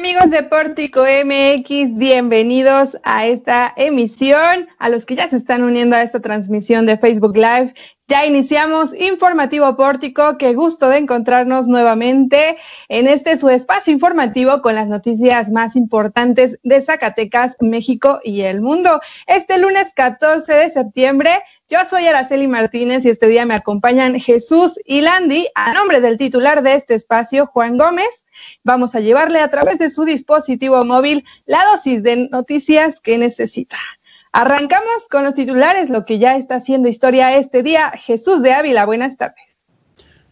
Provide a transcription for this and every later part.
amigos de Pórtico MX, bienvenidos a esta emisión, a los que ya se están uniendo a esta transmisión de Facebook Live. Ya iniciamos Informativo Pórtico, qué gusto de encontrarnos nuevamente en este su espacio informativo con las noticias más importantes de Zacatecas, México y el mundo. Este lunes 14 de septiembre yo soy Araceli Martínez y este día me acompañan Jesús y Landy a nombre del titular de este espacio, Juan Gómez. Vamos a llevarle a través de su dispositivo móvil la dosis de noticias que necesita. Arrancamos con los titulares, lo que ya está haciendo historia este día. Jesús de Ávila, buenas tardes.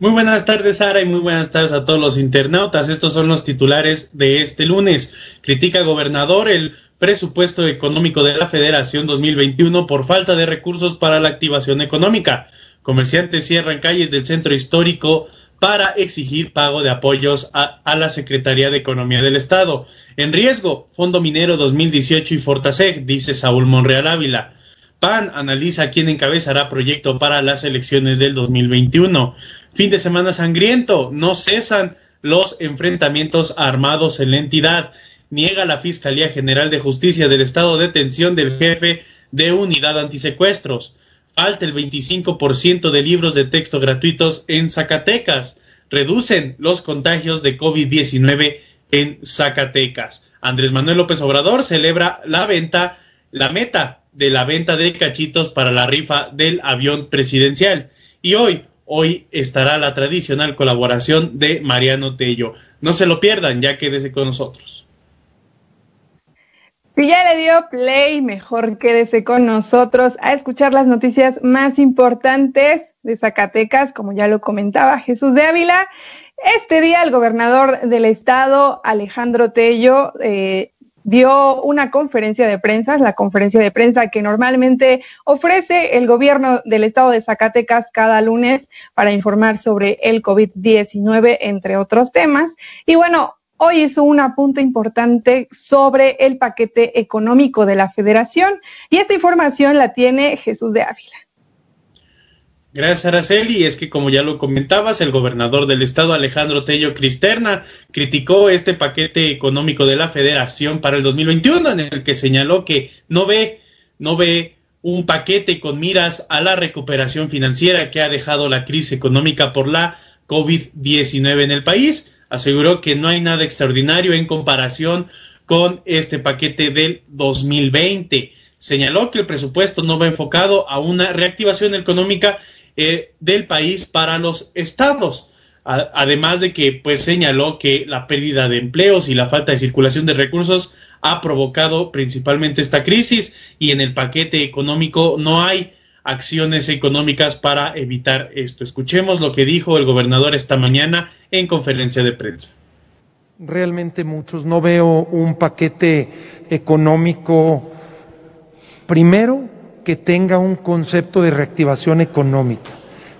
Muy buenas tardes, Sara, y muy buenas tardes a todos los internautas. Estos son los titulares de este lunes. Critica gobernador el presupuesto económico de la Federación 2021 por falta de recursos para la activación económica. Comerciantes cierran calles del centro histórico para exigir pago de apoyos a, la Secretaría de Economía del Estado. En riesgo, Fondo Minero 2018 y Fortaseg, dice Saúl Monreal Ávila. PAN analiza quién encabezará proyecto para las elecciones del 2021. Fin de semana sangriento, no cesan los enfrentamientos armados en la entidad niega la Fiscalía General de Justicia del estado de detención del jefe de unidad antisecuestros. Falta el 25% de libros de texto gratuitos en Zacatecas. Reducen los contagios de COVID-19 en Zacatecas. Andrés Manuel López Obrador celebra la venta, la meta de la venta de cachitos para la rifa del avión presidencial. Y hoy, hoy estará la tradicional colaboración de Mariano Tello. No se lo pierdan, ya quédese con nosotros. Si ya le dio play, mejor quédese con nosotros a escuchar las noticias más importantes de Zacatecas, como ya lo comentaba Jesús de Ávila. Este día el gobernador del estado, Alejandro Tello, eh, dio una conferencia de prensa, la conferencia de prensa que normalmente ofrece el gobierno del estado de Zacatecas cada lunes para informar sobre el COVID-19, entre otros temas. Y bueno, hoy hizo un apunte importante sobre el paquete económico de la federación y esta información la tiene Jesús de Ávila. Gracias, Araceli. Es que, como ya lo comentabas, el gobernador del estado, Alejandro Tello Cristerna, criticó este paquete económico de la federación para el 2021, en el que señaló que no ve, no ve un paquete con miras a la recuperación financiera que ha dejado la crisis económica por la COVID-19 en el país aseguró que no hay nada extraordinario en comparación con este paquete del 2020. Señaló que el presupuesto no va enfocado a una reactivación económica eh, del país para los estados. además de que pues señaló que la pérdida de empleos y la falta de circulación de recursos ha provocado principalmente esta crisis y en el paquete económico no hay acciones económicas para evitar esto. Escuchemos lo que dijo el gobernador esta mañana en conferencia de prensa. Realmente muchos. No veo un paquete económico, primero, que tenga un concepto de reactivación económica.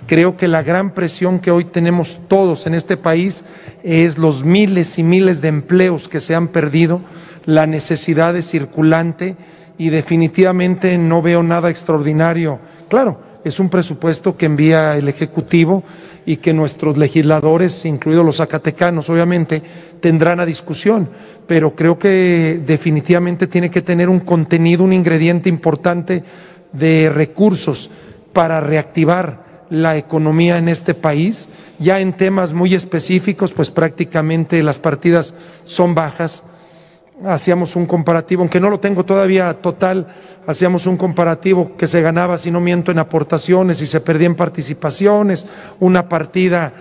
Creo que la gran presión que hoy tenemos todos en este país es los miles y miles de empleos que se han perdido, la necesidad de circulante y definitivamente no veo nada extraordinario Claro, es un presupuesto que envía el Ejecutivo y que nuestros legisladores, incluidos los zacatecanos, obviamente, tendrán a discusión, pero creo que definitivamente tiene que tener un contenido, un ingrediente importante de recursos para reactivar la economía en este país. Ya en temas muy específicos, pues prácticamente las partidas son bajas. Hacíamos un comparativo, aunque no lo tengo todavía total, hacíamos un comparativo que se ganaba, si no miento, en aportaciones y se perdía en participaciones, una partida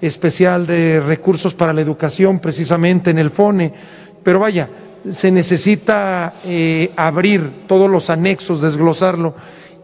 especial de recursos para la educación precisamente en el FONE, pero vaya, se necesita eh, abrir todos los anexos, desglosarlo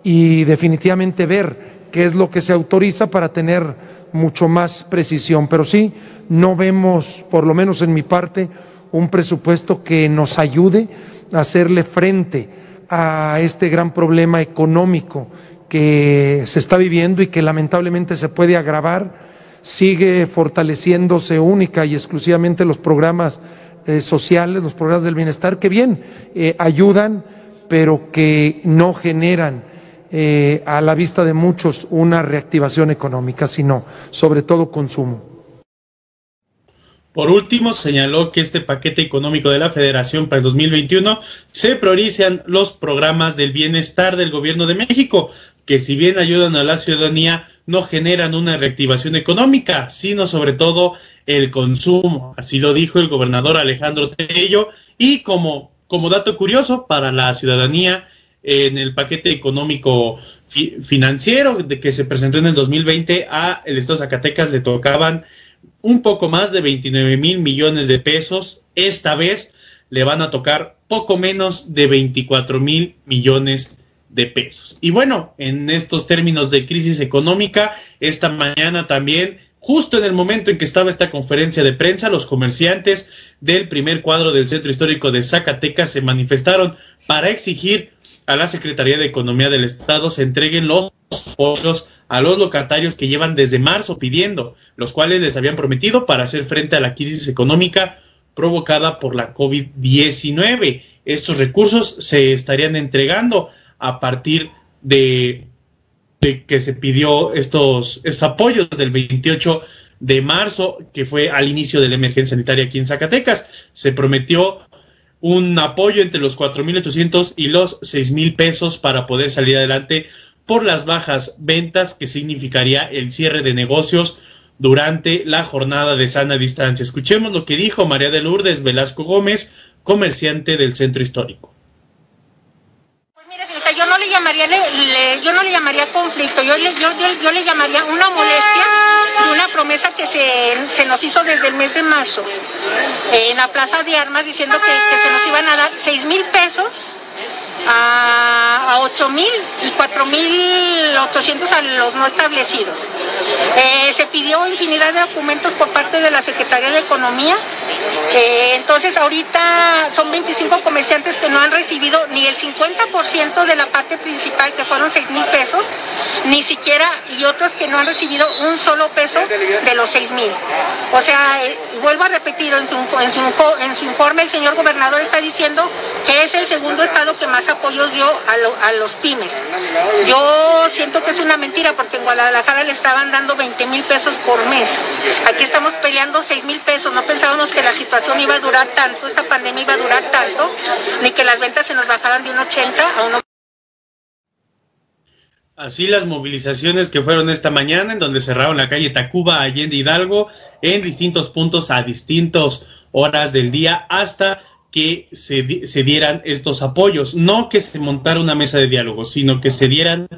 y definitivamente ver qué es lo que se autoriza para tener mucho más precisión. Pero sí, no vemos, por lo menos en mi parte, un presupuesto que nos ayude a hacerle frente a este gran problema económico que se está viviendo y que lamentablemente se puede agravar, sigue fortaleciéndose única y exclusivamente los programas eh, sociales, los programas del bienestar, que bien eh, ayudan, pero que no generan eh, a la vista de muchos una reactivación económica, sino sobre todo consumo. Por último, señaló que este paquete económico de la Federación para el 2021 se priorizan los programas del bienestar del Gobierno de México, que si bien ayudan a la ciudadanía, no generan una reactivación económica, sino sobre todo el consumo. Así lo dijo el gobernador Alejandro Tello. Y como, como dato curioso para la ciudadanía, en el paquete económico financiero de que se presentó en el 2020 a el Estado Zacatecas le tocaban un poco más de 29 mil millones de pesos. Esta vez le van a tocar poco menos de 24 mil millones de pesos. Y bueno, en estos términos de crisis económica, esta mañana también, justo en el momento en que estaba esta conferencia de prensa, los comerciantes del primer cuadro del Centro Histórico de Zacatecas se manifestaron para exigir a la Secretaría de Economía del Estado se entreguen los apoyos a los locatarios que llevan desde marzo pidiendo, los cuales les habían prometido para hacer frente a la crisis económica provocada por la COVID-19. Estos recursos se estarían entregando a partir de, que se pidió estos, estos apoyos del 28 de marzo, que fue al inicio de la emergencia sanitaria aquí en Zacatecas. Se prometió un apoyo entre los 4.800 y los 6.000 pesos para poder salir adelante por las bajas ventas que significaría el cierre de negocios durante la jornada de sana distancia. Escuchemos lo que dijo María de Lourdes Velasco Gómez, comerciante del centro histórico. Yo le llamaría, yo no le llamaría conflicto, yo le, yo, le llamaría una molestia de una promesa que se, se, nos hizo desde el mes de marzo en la Plaza de Armas diciendo que, que se nos iban a dar 6 mil pesos a, a 8 mil y 4 mil 800 a los no establecidos. Eh, se pidió infinidad de documentos por parte de la Secretaría de Economía. Eh, entonces ahorita son 25 comerciantes que no han recibido ni el 50% de la parte principal, que fueron 6 mil pesos, ni siquiera, y otros que no han recibido un solo peso de los 6 mil. O sea, eh, vuelvo a repetir, en su, en, su, en su informe el señor gobernador está diciendo que es el segundo estado que más apoyos dio a, a los pymes. Yo siento que es una mentira porque en Guadalajara le estaban dando 20 mil pesos por mes. Aquí estamos peleando 6 mil pesos. No pensábamos que la situación iba a durar tanto, esta pandemia iba a durar tanto, ni que las ventas se nos bajaran de un 80 a un Así las movilizaciones que fueron esta mañana, en donde cerraron la calle Tacuba, Allende Hidalgo, en distintos puntos a distintas horas del día, hasta que se, se, dieran estos apoyos. No que se montara una mesa de diálogo, sino que se dieran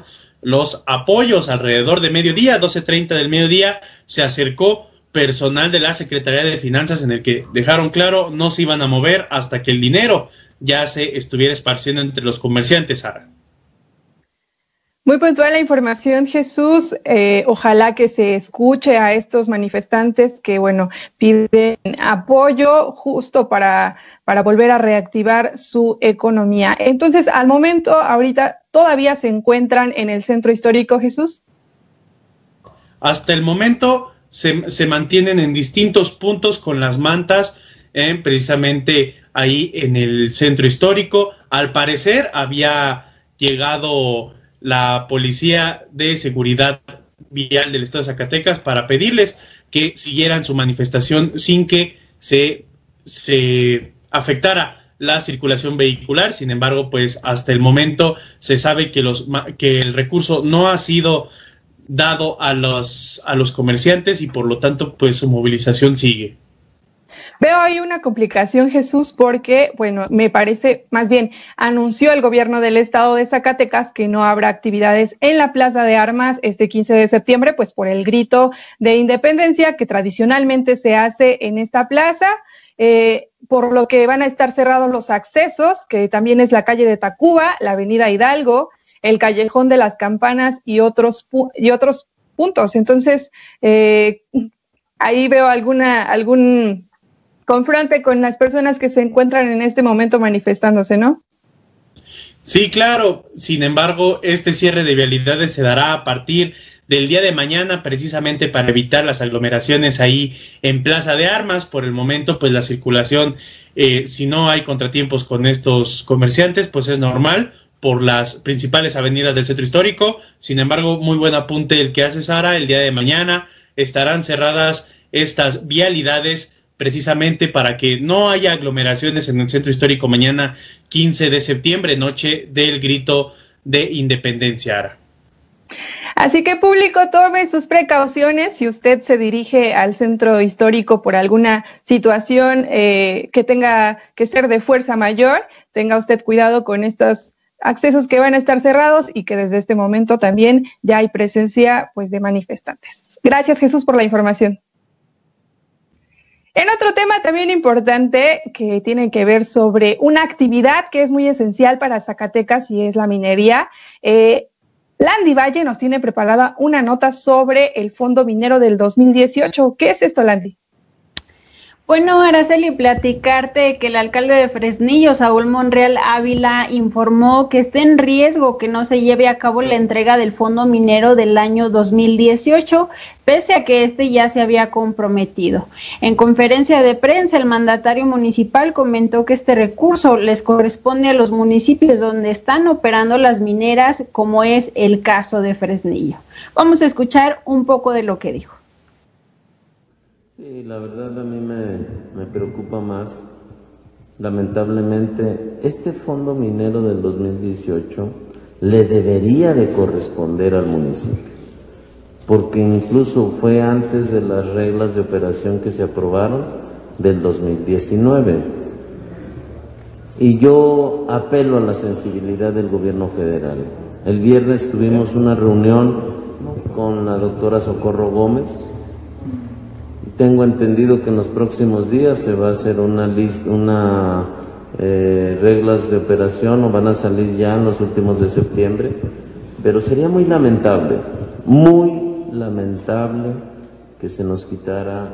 los apoyos alrededor de mediodía, 12.30 del mediodía, se acercó personal de la Secretaría de Finanzas en el que dejaron claro no se iban a mover hasta que el dinero ya se estuviera esparciendo entre los comerciantes, Sara. Muy puntual la información, Jesús. Eh, ojalá que se escuche a estos manifestantes que, bueno, piden apoyo justo para, para volver a reactivar su economía. Entonces, al momento, ahorita, ¿todavía se encuentran en el centro histórico, Jesús? Hasta el momento se, se mantienen en distintos puntos con las mantas, eh, precisamente ahí en el centro histórico. Al parecer había llegado la Policía de Seguridad Vial del Estado de Zacatecas para pedirles que siguieran su manifestación sin que se, se afectara la circulación vehicular. Sin embargo, pues hasta el momento se sabe que, los, que el recurso no ha sido dado a los, a los comerciantes y por lo tanto, pues su movilización sigue. Veo ahí una complicación, Jesús, porque, bueno, me parece, más bien, anunció el gobierno del estado de Zacatecas que no habrá actividades en la Plaza de Armas este 15 de septiembre, pues por el grito de independencia que tradicionalmente se hace en esta plaza. Eh, por lo que van a estar cerrados los accesos, que también es la calle de Tacuba, la avenida Hidalgo, el callejón de las campanas y otros, y otros puntos. Entonces, eh, ahí veo alguna, algún confronte con las personas que se encuentran en este momento manifestándose, ¿no? Sí, claro. Sin embargo, este cierre de vialidades se dará a partir del día de mañana precisamente para evitar las aglomeraciones ahí en Plaza de Armas. Por el momento, pues la circulación, eh, si no hay contratiempos con estos comerciantes, pues es normal por las principales avenidas del centro histórico. Sin embargo, muy buen apunte el que hace Sara. El día de mañana estarán cerradas estas vialidades precisamente para que no haya aglomeraciones en el centro histórico mañana 15 de septiembre, noche del grito de independencia. Así que público, tome sus precauciones si usted se dirige al centro histórico por alguna situación eh, que tenga que ser de fuerza mayor, tenga usted cuidado con estos accesos que van a estar cerrados y que desde este momento también ya hay presencia pues de manifestantes. Gracias Jesús por la información. En otro tema también importante que tiene que ver sobre una actividad que es muy esencial para Zacatecas y es la minería. Eh, Landy Valle nos tiene preparada una nota sobre el Fondo Minero del 2018. ¿Qué es esto, Landy? Bueno, Araceli, platicarte que el alcalde de Fresnillo, Saúl Monreal Ávila, informó que está en riesgo que no se lleve a cabo la entrega del fondo minero del año 2018, pese a que este ya se había comprometido. En conferencia de prensa, el mandatario municipal comentó que este recurso les corresponde a los municipios donde están operando las mineras, como es el caso de Fresnillo. Vamos a escuchar un poco de lo que dijo. Sí, la verdad a mí me, preocupa más. Lamentablemente, este fondo minero del 2018 le debería de corresponder al municipio, porque incluso fue antes de las reglas de operación que se aprobaron del 2019. Y yo apelo a la sensibilidad del gobierno federal. El viernes tuvimos una reunión con la doctora Socorro Gómez, tengo entendido que en los próximos días se va a hacer una lista, una eh, reglas de operación o van a salir ya en los últimos de septiembre, pero sería muy lamentable, muy lamentable que se nos quitara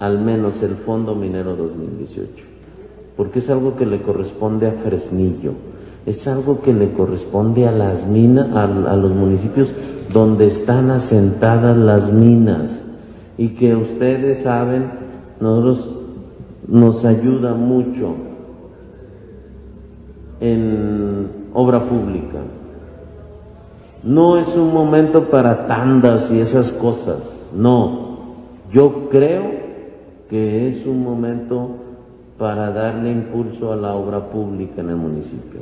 al menos el Fondo Minero 2018, porque es algo que le corresponde a Fresnillo, es algo que le corresponde a las minas, a los municipios donde están asentadas las minas y que ustedes saben, nosotros nos ayuda mucho en obra pública. No es un momento para tandas y esas cosas, no. Yo creo que es un momento para darle impulso a la obra pública en el municipio.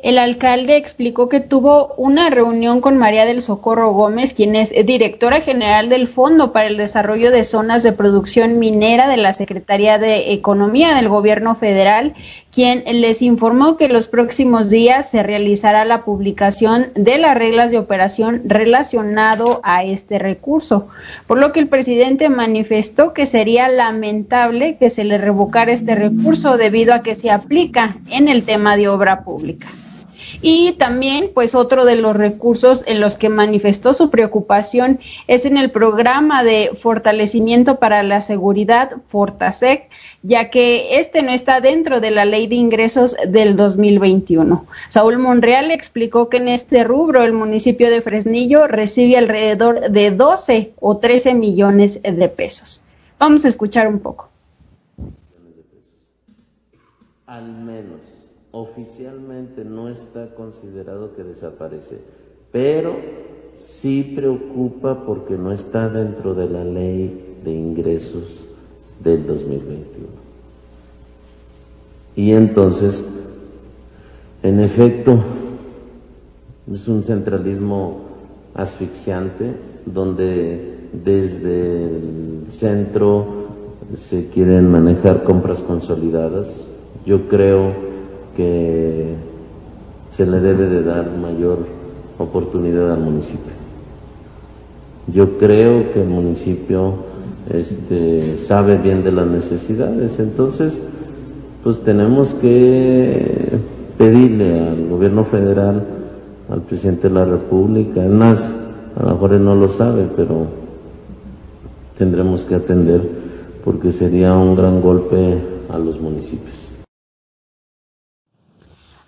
El alcalde explicó que tuvo una reunión con María del Socorro Gómez, quien es directora general del Fondo para el Desarrollo de Zonas de Producción Minera de la Secretaría de Economía del Gobierno Federal, quien les informó que los próximos días se realizará la publicación de las reglas de operación relacionado a este recurso, por lo que el presidente manifestó que sería lamentable que se le revocara este recurso debido a que se aplica en el tema de obra pública. Y también, pues otro de los recursos en los que manifestó su preocupación es en el programa de fortalecimiento para la seguridad, Fortasec, ya que este no está dentro de la ley de ingresos del 2021. Saúl Monreal explicó que en este rubro el municipio de Fresnillo recibe alrededor de 12 o 13 millones de pesos. Vamos a escuchar un poco. Al menos oficialmente no está considerado que desaparece, pero sí preocupa porque no está dentro de la ley de ingresos del 2021. Y entonces, en efecto, es un centralismo asfixiante donde desde el centro se quieren manejar compras consolidadas. Yo creo que se le debe de dar mayor oportunidad al municipio. Yo creo que el municipio este, sabe bien de las necesidades, entonces pues tenemos que pedirle al gobierno federal, al presidente de la República, además a lo mejor él no lo sabe, pero tendremos que atender porque sería un gran golpe a los municipios.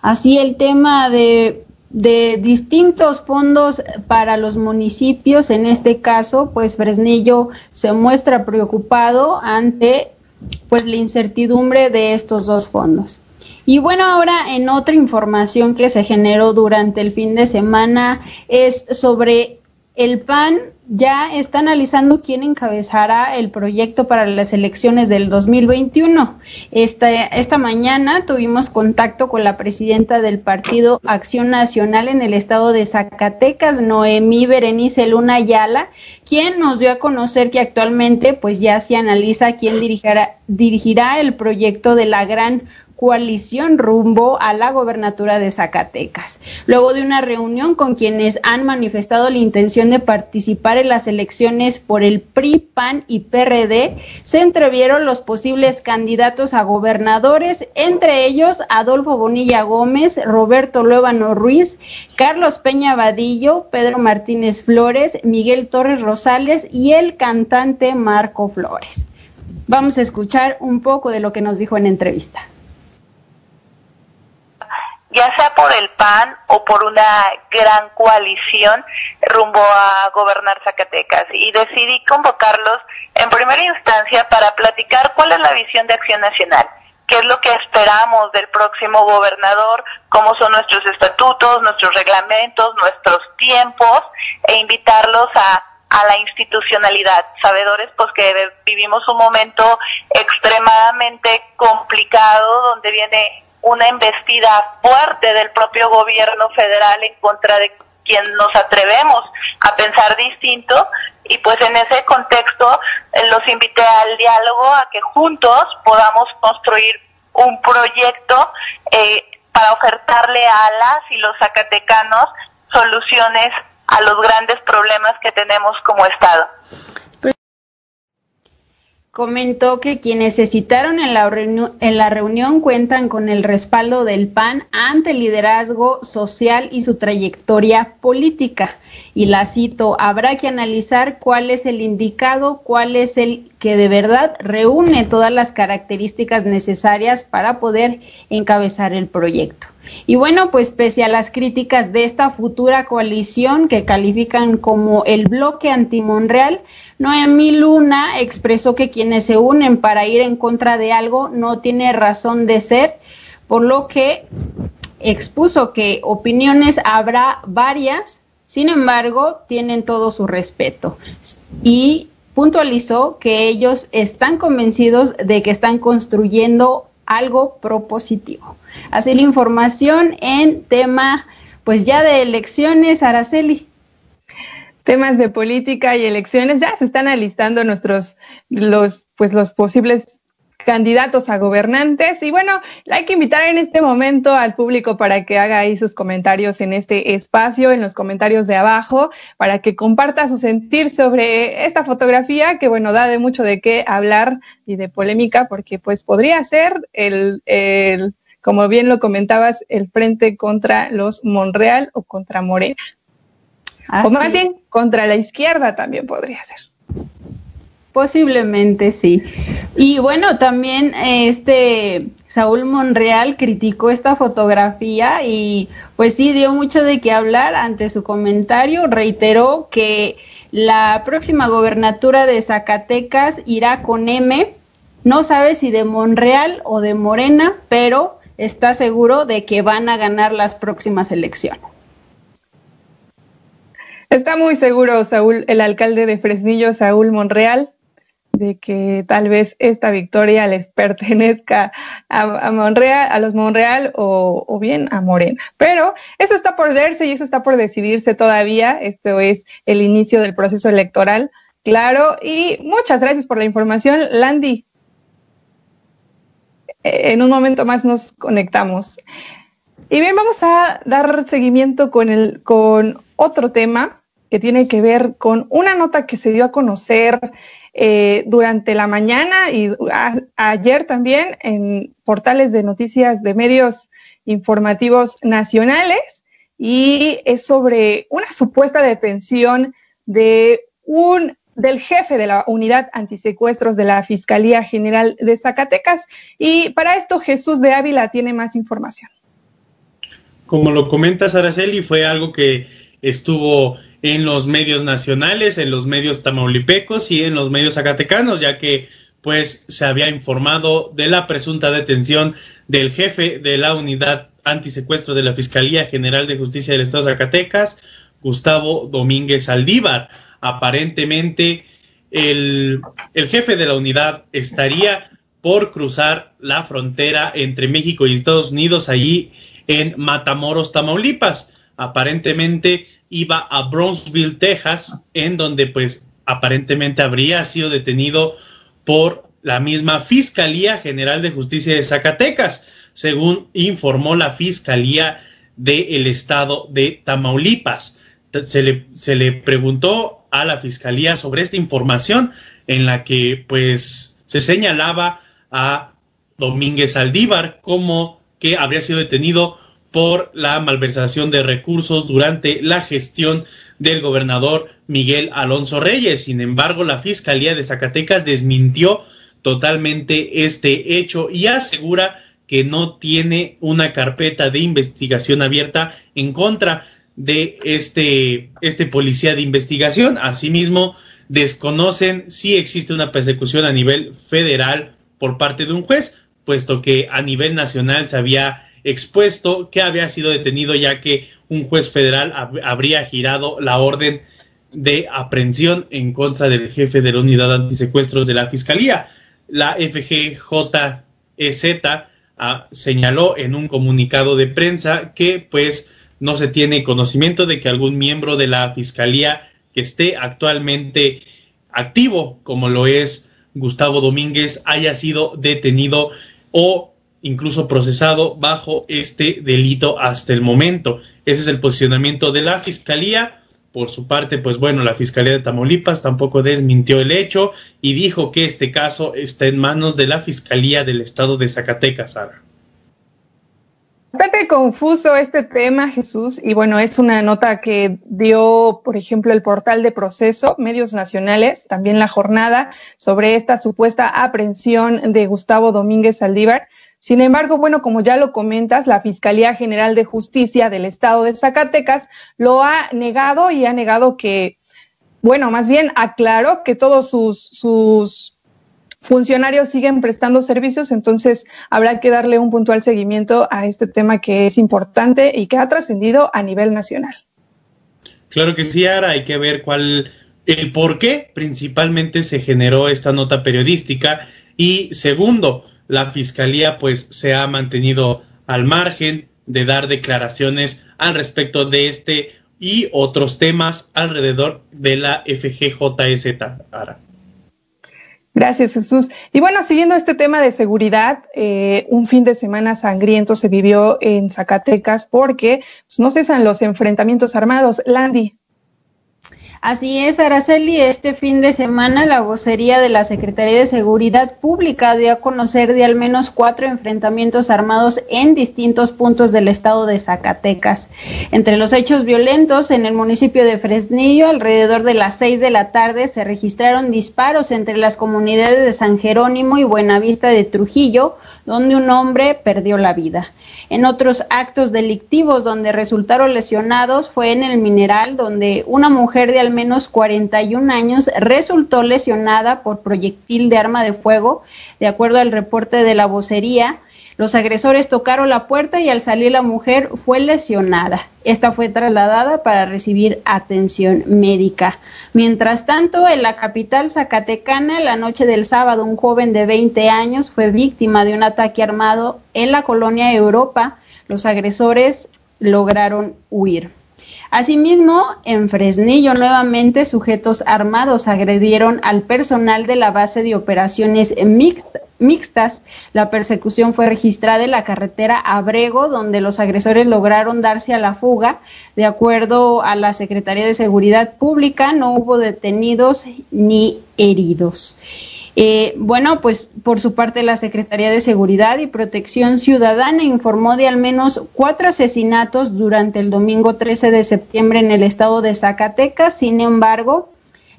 Así el tema de, distintos fondos para los municipios, en este caso, pues Fresnillo se muestra preocupado ante pues la incertidumbre de estos dos fondos. Y bueno, ahora en otra información que se generó durante el fin de semana es sobre el PAN ya está analizando quién encabezará el proyecto para las elecciones del 2021. Esta, esta mañana tuvimos contacto con la presidenta del Partido Acción Nacional en el estado de Zacatecas, Noemí Berenice Luna Ayala, quien nos dio a conocer que actualmente pues ya se analiza quién dirigirá, dirigirá el proyecto de la gran coalición rumbo a la gobernatura de Zacatecas. Luego de una reunión con quienes han manifestado la intención de participar en las elecciones por el PRI, PAN y PRD, se entrevieron los posibles candidatos a gobernadores, entre ellos Adolfo Bonilla Gómez, Roberto Luébano Ruiz, Carlos Peña Vadillo, Pedro Martínez Flores, Miguel Torres Rosales y el cantante Marco Flores. Vamos a escuchar un poco de lo que nos dijo en entrevista ya sea por el PAN o por una gran coalición rumbo a gobernar Zacatecas. Y decidí convocarlos en primera instancia para platicar cuál es la visión de Acción Nacional, qué es lo que esperamos del próximo gobernador, cómo son nuestros estatutos, nuestros reglamentos, nuestros tiempos, e invitarlos a a la institucionalidad, sabedores pues que vivimos un momento extremadamente complicado donde viene una embestida fuerte del propio gobierno federal en contra de quien nos atrevemos a pensar distinto. Y pues en ese contexto eh, los invité al diálogo a que juntos podamos construir un proyecto eh, para ofertarle a las y los zacatecanos soluciones a los grandes problemas que tenemos como Estado comentó que quienes se citaron en la, en la reunión cuentan con el respaldo del PAN ante el liderazgo social y su trayectoria política. Y la cito, habrá que analizar cuál es el indicado, cuál es el que de verdad reúne todas las características necesarias para poder encabezar el proyecto. Y bueno, pues pese a las críticas de esta futura coalición que califican como el bloque anti-Monreal, Noemí Luna expresó que quienes se unen para ir en contra de algo no tiene razón de ser, por lo que expuso que opiniones habrá varias, sin embargo, tienen todo su respeto. Y puntualizó que ellos están convencidos de que están construyendo algo propositivo. Así la información en tema, pues ya de elecciones, Araceli. Temas de política y elecciones, ya se están alistando nuestros, los, pues los posibles candidatos a gobernantes. Y bueno, hay que invitar en este momento al público para que haga ahí sus comentarios en este espacio, en los comentarios de abajo, para que comparta su sentir sobre esta fotografía que, bueno, da de mucho de qué hablar y de polémica, porque pues podría ser el, el como bien lo comentabas, el frente contra los Monreal o contra Morena. o más bien, contra la izquierda también podría ser. Posiblemente sí. Y bueno, también este Saúl Monreal criticó esta fotografía y pues sí dio mucho de qué hablar ante su comentario. Reiteró que la próxima gobernatura de Zacatecas irá con M. No sabe si de Monreal o de Morena, pero está seguro de que van a ganar las próximas elecciones. Está muy seguro Saúl, el alcalde de Fresnillo, Saúl Monreal, de que tal vez esta victoria les pertenezca a, Monreal, a los Monreal o, o, bien a Morena. Pero eso está por verse y eso está por decidirse todavía. Esto es el inicio del proceso electoral, claro. Y muchas gracias por la información, Landy. Eh, en un momento más nos conectamos. Y bien, vamos a dar seguimiento con, el, con otro tema que tiene que ver con una nota que se dio a conocer eh, durante la mañana y ayer también en portales de noticias de medios informativos nacionales y es sobre una supuesta detención de un del jefe de la unidad antisecuestros de la Fiscalía General de Zacatecas. Y para esto Jesús de Ávila tiene más información. Como lo comentas, Araceli, fue algo que estuvo en los medios nacionales, en los medios tamaulipecos y en los medios zacatecanos, ya que pues se había informado de la presunta detención del jefe de la unidad antisecuestro de la Fiscalía General de Justicia del Estado de Zacatecas, Gustavo Domínguez Aldívar Aparentemente, el, el jefe de la unidad estaría por cruzar la frontera entre México y Estados Unidos allí en Matamoros, Tamaulipas. Aparentemente iba a Brownsville, Texas, en donde pues aparentemente habría sido detenido por la misma Fiscalía General de Justicia de Zacatecas, según informó la Fiscalía del Estado de Tamaulipas. Se le, se le preguntó a la Fiscalía sobre esta información en la que pues se señalaba a Domínguez Aldívar como que habría sido detenido por la malversación de recursos durante la gestión del gobernador Miguel Alonso Reyes. Sin embargo, la Fiscalía de Zacatecas desmintió totalmente este hecho y asegura que no tiene una carpeta de investigación abierta en contra de este, este policía de investigación. Asimismo, desconocen si existe una persecución a nivel federal por parte de un juez, puesto que a nivel nacional se había expuesto que había sido detenido ya que un juez federal habría girado la orden de aprehensión en contra del jefe de la unidad antisecuestros de la Fiscalía. La FGJEZ ah, señaló en un comunicado de prensa que pues no se tiene conocimiento de que algún miembro de la Fiscalía que esté actualmente activo, como lo es Gustavo Domínguez, haya sido detenido o incluso procesado bajo este delito hasta el momento. Ese es el posicionamiento de la Fiscalía. Por su parte, pues bueno, la Fiscalía de Tamaulipas tampoco desmintió el hecho y dijo que este caso está en manos de la Fiscalía del Estado de Zacatecas, Sara. Bastante confuso este tema, Jesús, y bueno, es una nota que dio, por ejemplo, el portal de proceso, medios nacionales, también la jornada, sobre esta supuesta aprehensión de Gustavo Domínguez Saldívar. Sin embargo, bueno, como ya lo comentas, la Fiscalía General de Justicia del Estado de Zacatecas lo ha negado y ha negado que, bueno, más bien aclaró que todos sus, sus funcionarios siguen prestando servicios, entonces habrá que darle un puntual seguimiento a este tema que es importante y que ha trascendido a nivel nacional. Claro que sí, ahora hay que ver cuál, el por qué principalmente se generó esta nota periodística. Y segundo, la fiscalía pues se ha mantenido al margen de dar declaraciones al respecto de este y otros temas alrededor de la FGJZ. Gracias, Jesús. Y bueno, siguiendo este tema de seguridad, eh, un fin de semana sangriento se vivió en Zacatecas porque pues, no cesan los enfrentamientos armados. Landy. Así es, Araceli, este fin de semana la vocería de la Secretaría de Seguridad Pública dio a conocer de al menos cuatro enfrentamientos armados en distintos puntos del estado de Zacatecas. Entre los hechos violentos en el municipio de Fresnillo, alrededor de las seis de la tarde, se registraron disparos entre las comunidades de San Jerónimo y Buenavista de Trujillo, donde un hombre perdió la vida. En otros actos delictivos donde resultaron lesionados fue en el mineral, donde una mujer de al menos 41 años resultó lesionada por proyectil de arma de fuego, de acuerdo al reporte de la vocería. Los agresores tocaron la puerta y al salir la mujer fue lesionada. Esta fue trasladada para recibir atención médica. Mientras tanto, en la capital zacatecana, la noche del sábado, un joven de 20 años fue víctima de un ataque armado en la colonia Europa. Los agresores lograron huir. Asimismo, en Fresnillo, nuevamente sujetos armados agredieron al personal de la base de operaciones mixtas. La persecución fue registrada en la carretera Abrego, donde los agresores lograron darse a la fuga. De acuerdo a la Secretaría de Seguridad Pública, no hubo detenidos ni heridos. Eh, bueno, pues por su parte la Secretaría de Seguridad y Protección Ciudadana informó de al menos cuatro asesinatos durante el domingo 13 de septiembre en el estado de Zacatecas. Sin embargo,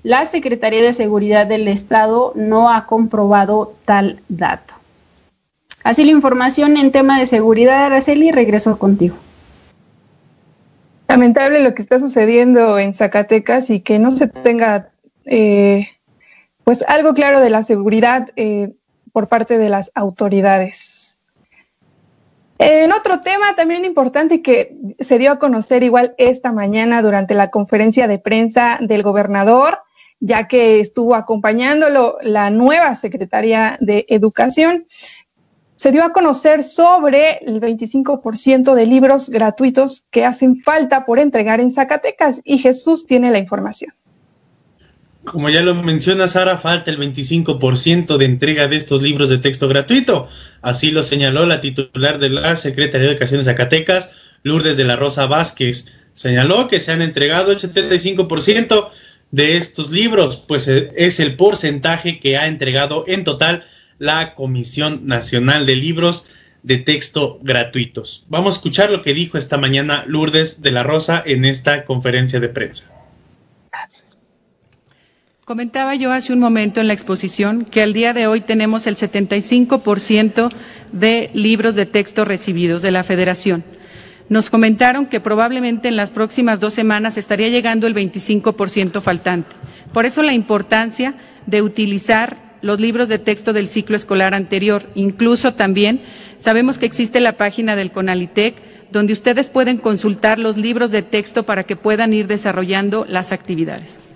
la Secretaría de Seguridad del Estado no ha comprobado tal dato. Así la información en tema de seguridad, Araceli, regreso contigo. Lamentable lo que está sucediendo en Zacatecas y que no se tenga eh, pues algo claro de la seguridad eh, por parte de las autoridades. En otro tema también importante que se dio a conocer igual esta mañana durante la conferencia de prensa del gobernador, ya que estuvo acompañándolo la nueva secretaria de Educación, se dio a conocer sobre el 25% de libros gratuitos que hacen falta por entregar en Zacatecas y Jesús tiene la información. Como ya lo menciona Sara, falta el 25% de entrega de estos libros de texto gratuito. Así lo señaló la titular de la Secretaría de Educación de Zacatecas, Lourdes de la Rosa Vázquez. Señaló que se han entregado el 75% de estos libros, pues eh, es el porcentaje que ha entregado en total la Comisión Nacional de Libros de Texto Gratuitos. Vamos a escuchar lo que dijo esta mañana Lourdes de la Rosa en esta conferencia de prensa. Comentaba yo hace un momento en la exposición que al día de hoy tenemos el 75% de libros de texto recibidos de la Federación. Nos comentaron que probablemente en las próximas dos semanas estaría llegando el 25% faltante. Por eso la importancia de utilizar los libros de texto del ciclo escolar anterior. Incluso también sabemos que existe la página del CONALITEC donde ustedes pueden consultar los libros de texto para que puedan ir desarrollando las actividades.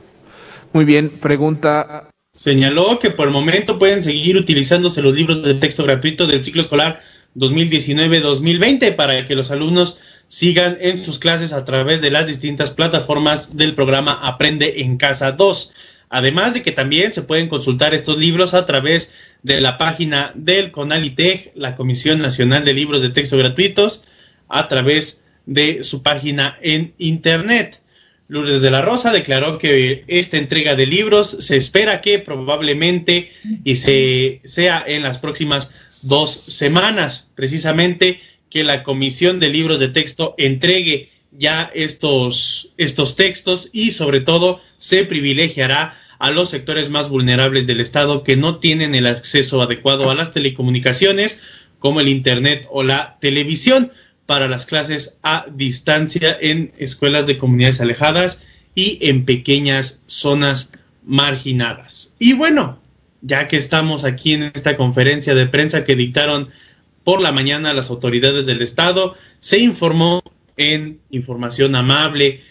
Muy bien, pregunta. Señaló que por el momento pueden seguir utilizándose los libros de texto gratuitos del ciclo escolar 2019-2020 para que los alumnos sigan en sus clases a través de las distintas plataformas del programa Aprende en Casa 2. Además de que también se pueden consultar estos libros a través de la página del CONALITEG, la Comisión Nacional de Libros de Texto Gratuitos, a través de su página en Internet. Lourdes de la Rosa declaró que esta entrega de libros se espera que probablemente y se sea en las próximas dos semanas, precisamente que la Comisión de Libros de Texto entregue ya estos, estos textos y sobre todo se privilegiará a los sectores más vulnerables del Estado que no tienen el acceso adecuado a las telecomunicaciones como el Internet o la televisión para las clases a distancia en escuelas de comunidades alejadas y en pequeñas zonas marginadas. Y bueno, ya que estamos aquí en esta conferencia de prensa que dictaron por la mañana las autoridades del Estado, se informó en información amable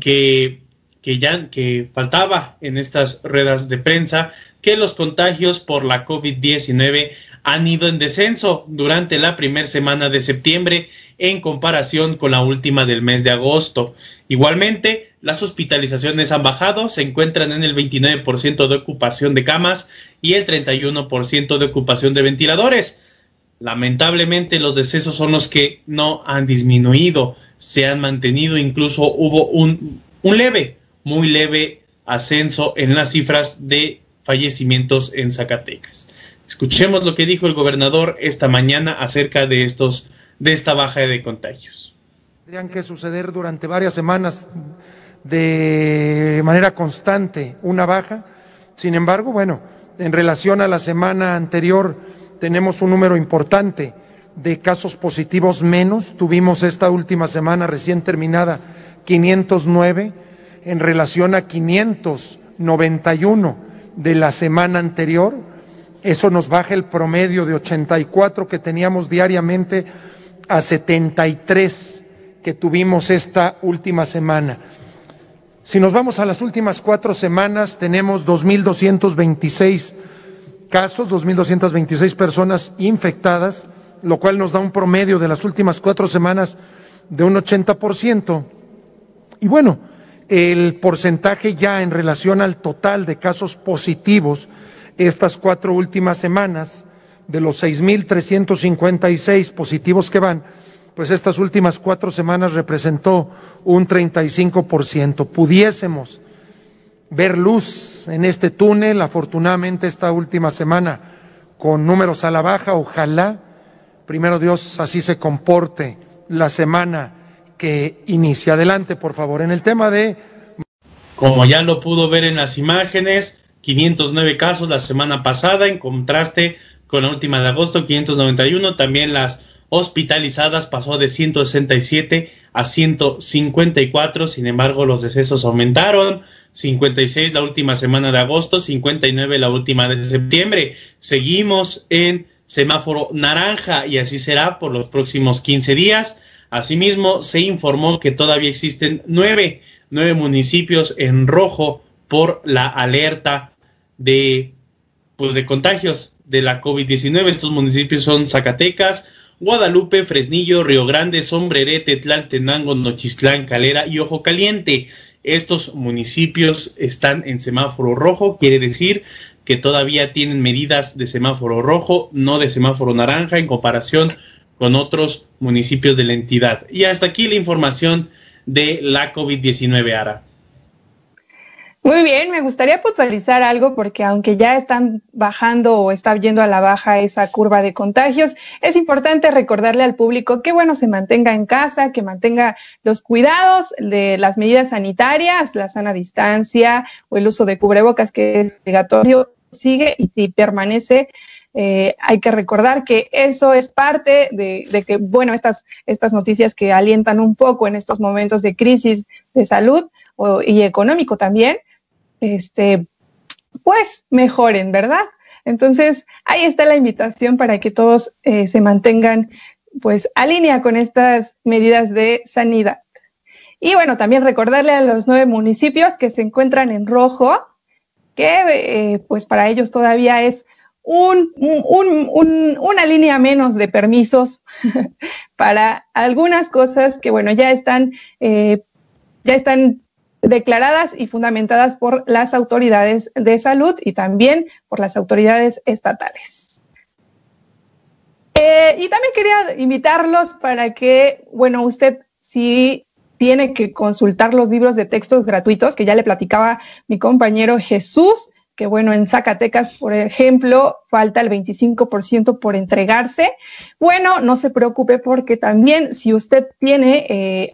que, que ya que faltaba en estas ruedas de prensa que los contagios por la COVID-19 han ido en descenso durante la primera semana de septiembre en comparación con la última del mes de agosto. Igualmente, las hospitalizaciones han bajado, se encuentran en el 29% de ocupación de camas y el 31% de ocupación de ventiladores. Lamentablemente los decesos son los que no han disminuido, se han mantenido, incluso hubo un, un leve, muy leve ascenso en las cifras de fallecimientos en Zacatecas. Escuchemos lo que dijo el gobernador esta mañana acerca de estos de esta baja de contagios. Tendrían que suceder durante varias semanas de manera constante una baja. Sin embargo, bueno, en relación a la semana anterior tenemos un número importante de casos positivos menos. Tuvimos esta última semana recién terminada 509 en relación a 591 de la semana anterior. Eso nos baja el promedio de 84 que teníamos diariamente a 73 que tuvimos esta última semana. Si nos vamos a las últimas cuatro semanas, tenemos 2.226 casos, 2.226 personas infectadas, lo cual nos da un promedio de las últimas cuatro semanas de un 80%. Y bueno, el porcentaje ya en relación al total de casos positivos estas cuatro últimas semanas de los 6.356 positivos que van, pues estas últimas cuatro semanas representó un 35%. Pudiésemos ver luz en este túnel, afortunadamente esta última semana, con números a la baja, ojalá, primero Dios, así se comporte la semana que inicia. Adelante, por favor, en el tema de... Como ya lo pudo ver en las imágenes, 509 casos la semana pasada, en contraste con la última de agosto, 591. También las hospitalizadas pasó de 167 a 154. Sin embargo, los decesos aumentaron. 56 la última semana de agosto, 59 la última de septiembre. Seguimos en semáforo naranja y así será por los próximos 15 días. Asimismo, se informó que todavía existen nueve, nueve municipios en rojo por la alerta de, pues, de contagios de la COVID-19. Estos municipios son Zacatecas, Guadalupe, Fresnillo, Río Grande, Sombrerete, Tlaltenango, Nochistlán, Calera y Ojo Caliente. Estos municipios están en semáforo rojo, quiere decir que todavía tienen medidas de semáforo rojo, no de semáforo naranja en comparación con otros municipios de la entidad. Y hasta aquí la información de la COVID-19, Ara. Muy bien, me gustaría puntualizar algo porque aunque ya están bajando o está yendo a la baja esa curva de contagios, es importante recordarle al público que bueno se mantenga en casa, que mantenga los cuidados de las medidas sanitarias, la sana distancia o el uso de cubrebocas que es obligatorio sigue y si permanece eh, hay que recordar que eso es parte de, que, bueno, estas, estas noticias que alientan un poco en estos momentos de crisis de salud y económico también, este, pues mejoren, ¿verdad? Entonces, ahí está la invitación para que todos eh, se mantengan pues a línea con estas medidas de sanidad. Y bueno, también recordarle a los nueve municipios que se encuentran en rojo, que eh, pues para ellos todavía es un, una línea menos de permisos para algunas cosas que bueno, ya están, eh, ya están declaradas y fundamentadas por las autoridades de salud y también por las autoridades estatales. Eh, y también quería invitarlos para que, bueno, usted si tiene que consultar los libros de textos gratuitos, que ya le platicaba mi compañero Jesús, que bueno, en Zacatecas, por ejemplo, falta el 25% por entregarse. Bueno, no se preocupe porque también si usted tiene eh,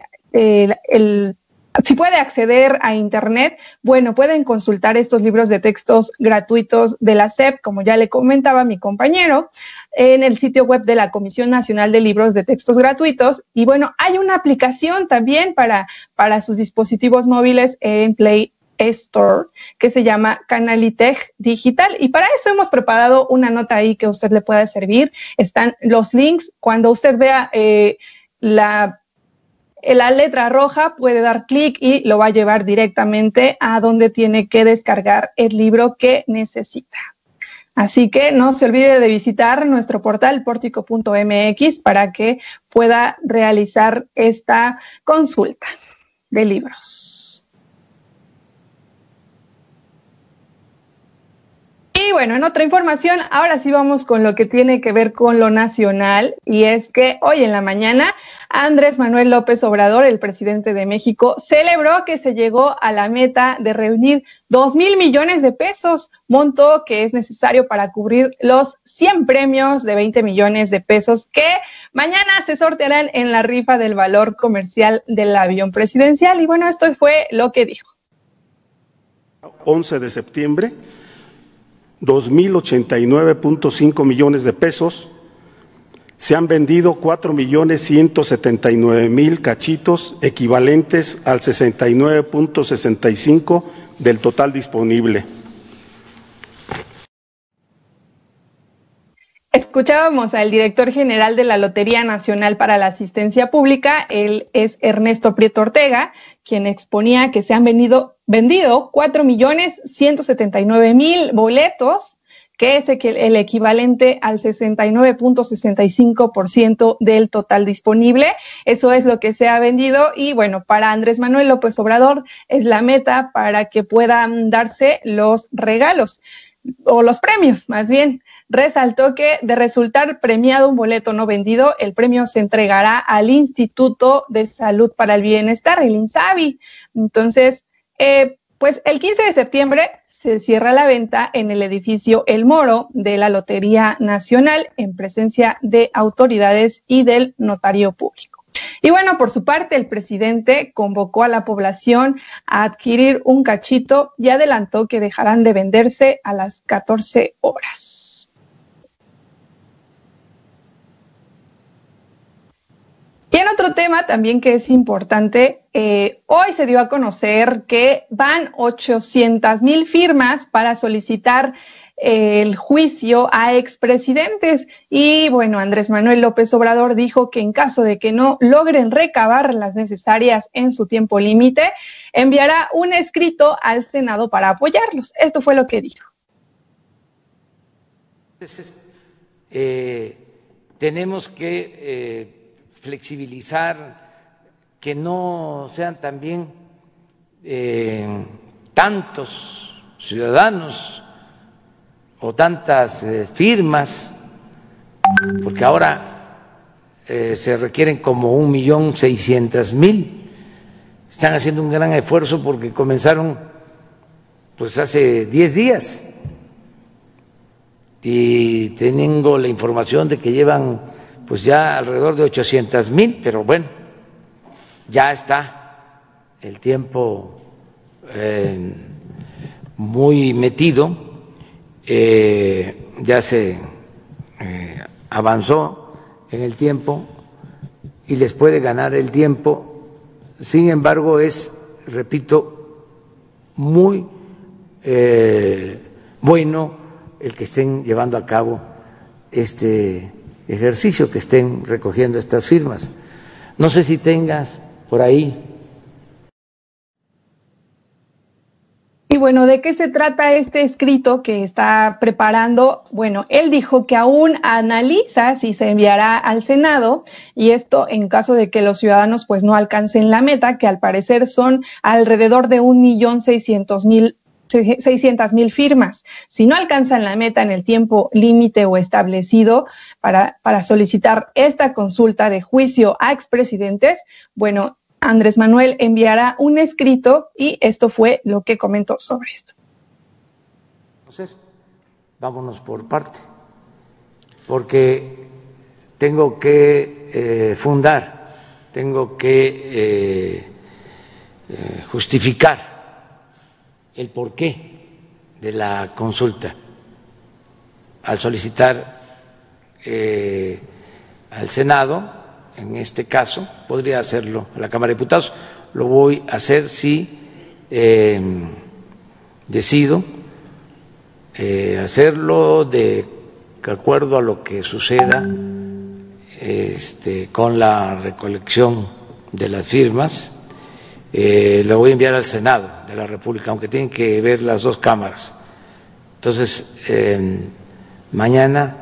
el si puede acceder a Internet, bueno, pueden consultar estos libros de textos gratuitos de la SEP, como ya le comentaba mi compañero, en el sitio web de la Comisión Nacional de Libros de Textos Gratuitos. Y bueno, hay una aplicación también para, para sus dispositivos móviles en Play Store que se llama Canalitech Digital y para eso hemos preparado una nota ahí que usted le pueda servir. Están los links. Cuando usted vea eh, la la letra roja puede dar clic y lo va a llevar directamente a donde tiene que descargar el libro que necesita. Así que no se olvide de visitar nuestro portal portico.mx para que pueda realizar esta consulta de libros. Y bueno, en otra información, ahora sí vamos con lo que tiene que ver con lo nacional, y es que hoy en la mañana Andrés Manuel López Obrador, el presidente de México, celebró que se llegó a la meta de reunir dos mil millones de pesos, monto que es necesario para cubrir los 100 premios de 20 millones de pesos que mañana se sortearán en la rifa del valor comercial del avión presidencial. Y bueno, esto fue lo que dijo. 11 de septiembre 2.089.5 millones de pesos. Se han vendido 4.179.000 cachitos equivalentes al 69.65 del total disponible. Escuchábamos al director general de la Lotería Nacional para la Asistencia Pública, él es Ernesto Prieto Ortega, quien exponía que se han vendido, vendido 4 millones 179 mil boletos, que es el equivalente al 69.65% del total disponible. Eso es lo que se ha vendido y bueno, para Andrés Manuel López Obrador es la meta para que puedan darse los regalos o los premios, más bien resaltó que de resultar premiado un boleto no vendido, el premio se entregará al Instituto de Salud para el Bienestar, el INSABI. Entonces, eh, pues el 15 de septiembre se cierra la venta en el edificio El Moro de la Lotería Nacional en presencia de autoridades y del notario público. Y bueno, por su parte, el presidente convocó a la población a adquirir un cachito y adelantó que dejarán de venderse a las 14 horas. Y en otro tema también que es importante, eh, hoy se dio a conocer que van 800 mil firmas para solicitar el juicio a expresidentes. Y bueno, Andrés Manuel López Obrador dijo que en caso de que no logren recabar las necesarias en su tiempo límite, enviará un escrito al Senado para apoyarlos. Esto fue lo que dijo. Eh, tenemos que eh, flexibilizar, que no sean también eh, tantos ciudadanos o tantas eh, firmas, porque ahora eh, se requieren como un millón seiscientas mil. Están haciendo un gran esfuerzo porque comenzaron pues hace diez días y tengo la información de que llevan pues ya alrededor de ochocientas mil, pero bueno, ya está el tiempo eh, muy metido eh, ya se eh, avanzó en el tiempo y les puede ganar el tiempo. Sin embargo, es, repito, muy bueno el que estén llevando a cabo este ejercicio, que estén recogiendo estas firmas. No sé si tengas por ahí Y bueno, ¿de qué se trata este escrito que está preparando? Bueno, él dijo que aún analiza si se enviará al Senado y esto en caso de que los ciudadanos pues no alcancen la meta, que al parecer son alrededor de un millón seiscientos mil 600 mil firmas. Si no alcanzan la meta en el tiempo límite o establecido para, para solicitar esta consulta de juicio a expresidentes, bueno, Andrés Manuel enviará un escrito y esto fue lo que comentó sobre esto. Entonces, vámonos por parte, porque tengo que eh, fundar, tengo que eh, eh, justificar el porqué de la consulta al solicitar al Senado en este caso, podría hacerlo la Cámara de Diputados, lo voy a hacer si eh, decido eh, hacerlo de acuerdo a lo que suceda este, con la recolección de las firmas. Eh, lo voy a enviar al Senado de la República, aunque tienen que ver las dos cámaras. Entonces, mañana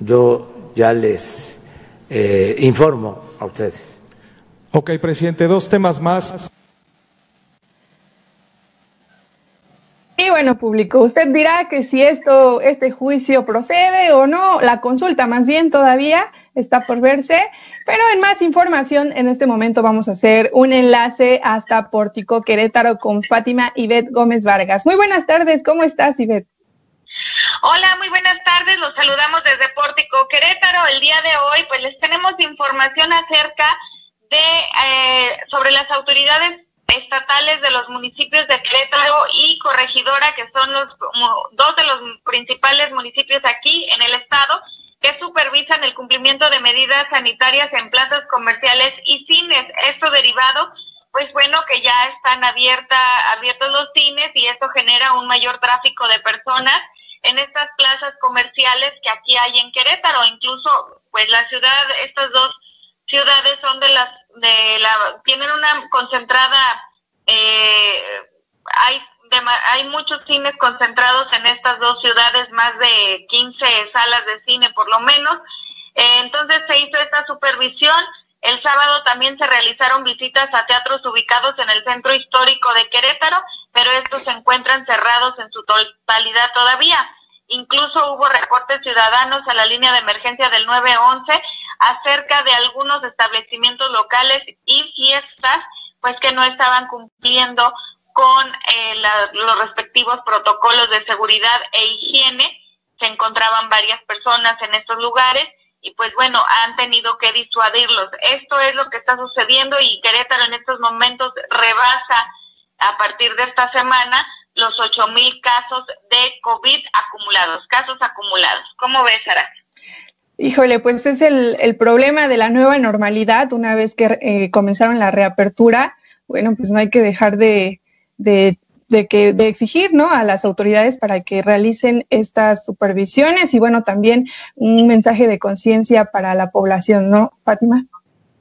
yo ya les eh, informo a ustedes. Ok, presidente, dos temas más. Y bueno, público, usted dirá que si esto, este juicio procede o no, la consulta más bien todavía está por verse, pero en más información, en este momento vamos a hacer un enlace hasta Pórtico Querétaro con Fátima Ivette Gómez Vargas. Muy buenas tardes, ¿cómo estás, Ivette? Hola, muy buenas tardes. Los saludamos desde Pórtico Querétaro. El día de hoy, pues les tenemos información acerca de eh, sobre las autoridades estatales de los municipios de Querétaro y Corregidora, que son los dos de los principales municipios aquí en el estado, que supervisan el cumplimiento de medidas sanitarias en plazas comerciales y cines. Esto derivado, pues bueno, que ya están abierta, abiertos los cines y esto genera un mayor tráfico de personas en estas plazas comerciales que aquí hay en Querétaro. Incluso, pues la ciudad, estas dos ciudades son de las, de la, tienen una concentrada, eh, hay, hay muchos cines concentrados en estas dos ciudades, más de 15 salas de cine por lo menos. Eh, entonces se hizo esta supervisión. El sábado también se realizaron visitas a teatros ubicados en el centro histórico de Querétaro, pero estos se encuentran cerrados en su totalidad todavía. Incluso hubo reportes ciudadanos a la línea de emergencia del 911 acerca de algunos establecimientos locales y fiestas, pues que no estaban cumpliendo con eh, los respectivos protocolos de seguridad e higiene. Se encontraban varias personas en estos lugares y pues bueno, han tenido que disuadirlos. Esto es lo que está sucediendo y Querétaro en estos momentos rebasa a partir de esta semana los ocho mil casos de COVID acumulados, casos acumulados. ¿Cómo ves, Sara? Híjole, pues es el, el, problema de la nueva normalidad una vez que eh, comenzaron la reapertura. Bueno, pues no hay que dejar de, de de que de exigir, ¿no? A las autoridades para que realicen estas supervisiones y bueno, también un mensaje de conciencia para la población, ¿no, Fátima?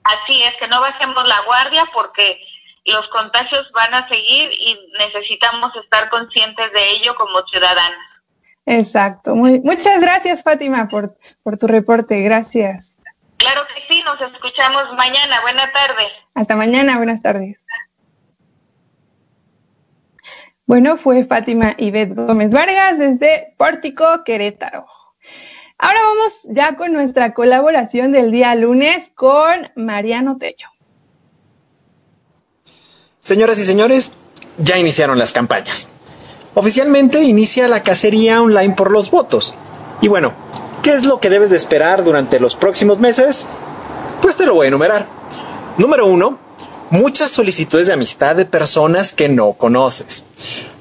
Así es, que no bajemos la guardia porque los contagios van a seguir y necesitamos estar conscientes de ello como ciudadanos. Exacto. Muy, muchas gracias, Fátima, por, por tu reporte. Gracias. Claro que sí, nos escuchamos mañana. Buenas tardes. Hasta mañana, buenas tardes. Bueno, fue Fátima Ivette Gómez Vargas desde Pórtico, Querétaro. Ahora vamos ya con nuestra colaboración del día lunes con Mariano Tello. Señoras y señores, ya iniciaron las campañas. Oficialmente inicia la cacería online por los votos. Y bueno, ¿qué es lo que debes de esperar durante los próximos meses? Pues te lo voy a enumerar. Número uno, muchas solicitudes de amistad de personas que no conoces.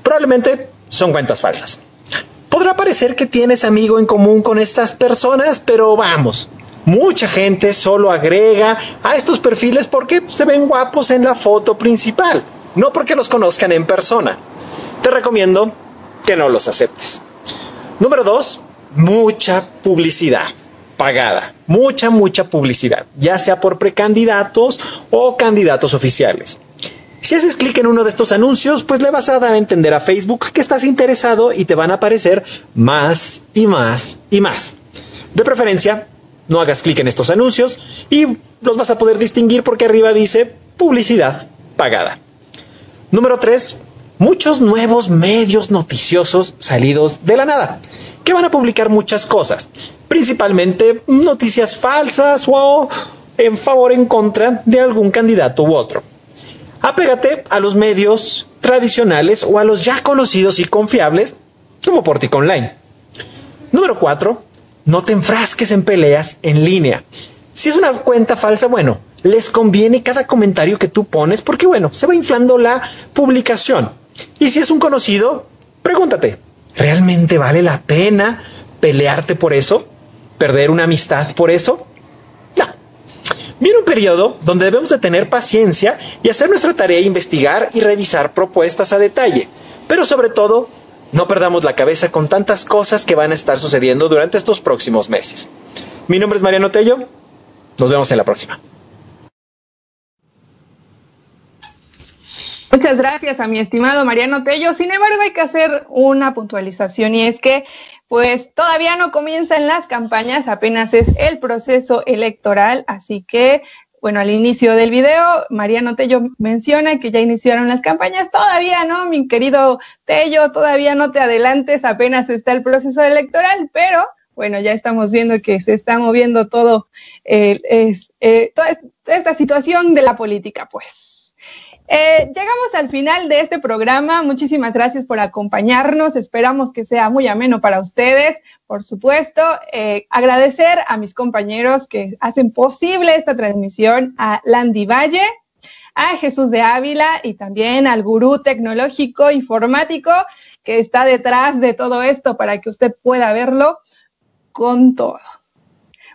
Probablemente son cuentas falsas. Podrá parecer que tienes amigo en común con estas personas, pero vamos, mucha gente solo agrega a estos perfiles porque se ven guapos en la foto principal, no porque los conozcan en persona te recomiendo que no los aceptes. Número dos, mucha publicidad pagada. Mucha, mucha publicidad, ya sea por precandidatos o candidatos oficiales. Si haces clic en uno de estos anuncios, pues le vas a dar a entender a Facebook que estás interesado y te van a aparecer más y más y más. De preferencia, no hagas clic en estos anuncios y los vas a poder distinguir porque arriba dice publicidad pagada. Número 3 muchos nuevos medios noticiosos salidos de la nada, que van a publicar muchas cosas, principalmente noticias falsas o en favor o en contra de algún candidato u otro. Apégate a los medios tradicionales o a los ya conocidos y confiables, como Portico Online. Número 4. No te enfrasques en peleas en línea. Si es una cuenta falsa, bueno, les conviene cada comentario que tú pones porque, bueno, se va inflando la publicación. Y si es un conocido, pregúntate, ¿realmente vale la pena pelearte por eso? ¿Perder una amistad por eso? No. Viene un periodo donde debemos de tener paciencia y hacer nuestra tarea, investigar y revisar propuestas a detalle. Pero sobre todo, no perdamos la cabeza con tantas cosas que van a estar sucediendo durante estos próximos meses. Mi nombre es Mariano Tello. Nos vemos en la próxima. Muchas gracias a mi estimado Mariano Tello. Sin embargo, hay que hacer una puntualización y es que pues todavía no comienzan las campañas, apenas es el proceso electoral, así que bueno, al inicio del video, Mariano Tello menciona que ya iniciaron las campañas. Todavía no, mi querido Tello, todavía no te adelantes, apenas está el proceso electoral, pero bueno, ya estamos viendo que se está moviendo todo, eh, es, eh, toda esta situación de la política, pues. Eh, llegamos al final de este programa. Muchísimas gracias por acompañarnos. Esperamos que sea muy ameno para ustedes. Por supuesto, eh, agradecer a mis compañeros que hacen posible esta transmisión, a Landy Valle, a Jesús de Ávila y también al gurú tecnológico informático que está detrás de todo esto para que usted pueda verlo con todo.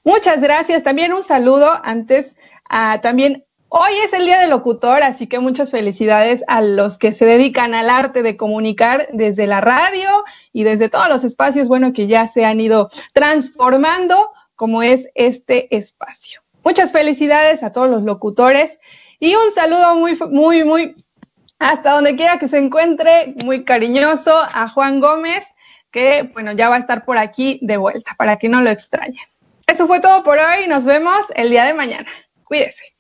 Muchas gracias. También un saludo antes a también Hoy es el Día del Locutor, así que muchas felicidades a los que se dedican al arte de comunicar desde la radio y desde todos los espacios, bueno, que ya se han ido transformando como es este espacio. Muchas felicidades a todos los locutores y un saludo muy, muy, muy, hasta donde quiera que se encuentre, muy cariñoso a Juan Gómez, que, bueno, ya va a estar por aquí de vuelta para que no lo extrañen. Eso fue todo por hoy, nos vemos el día de mañana. Cuídese.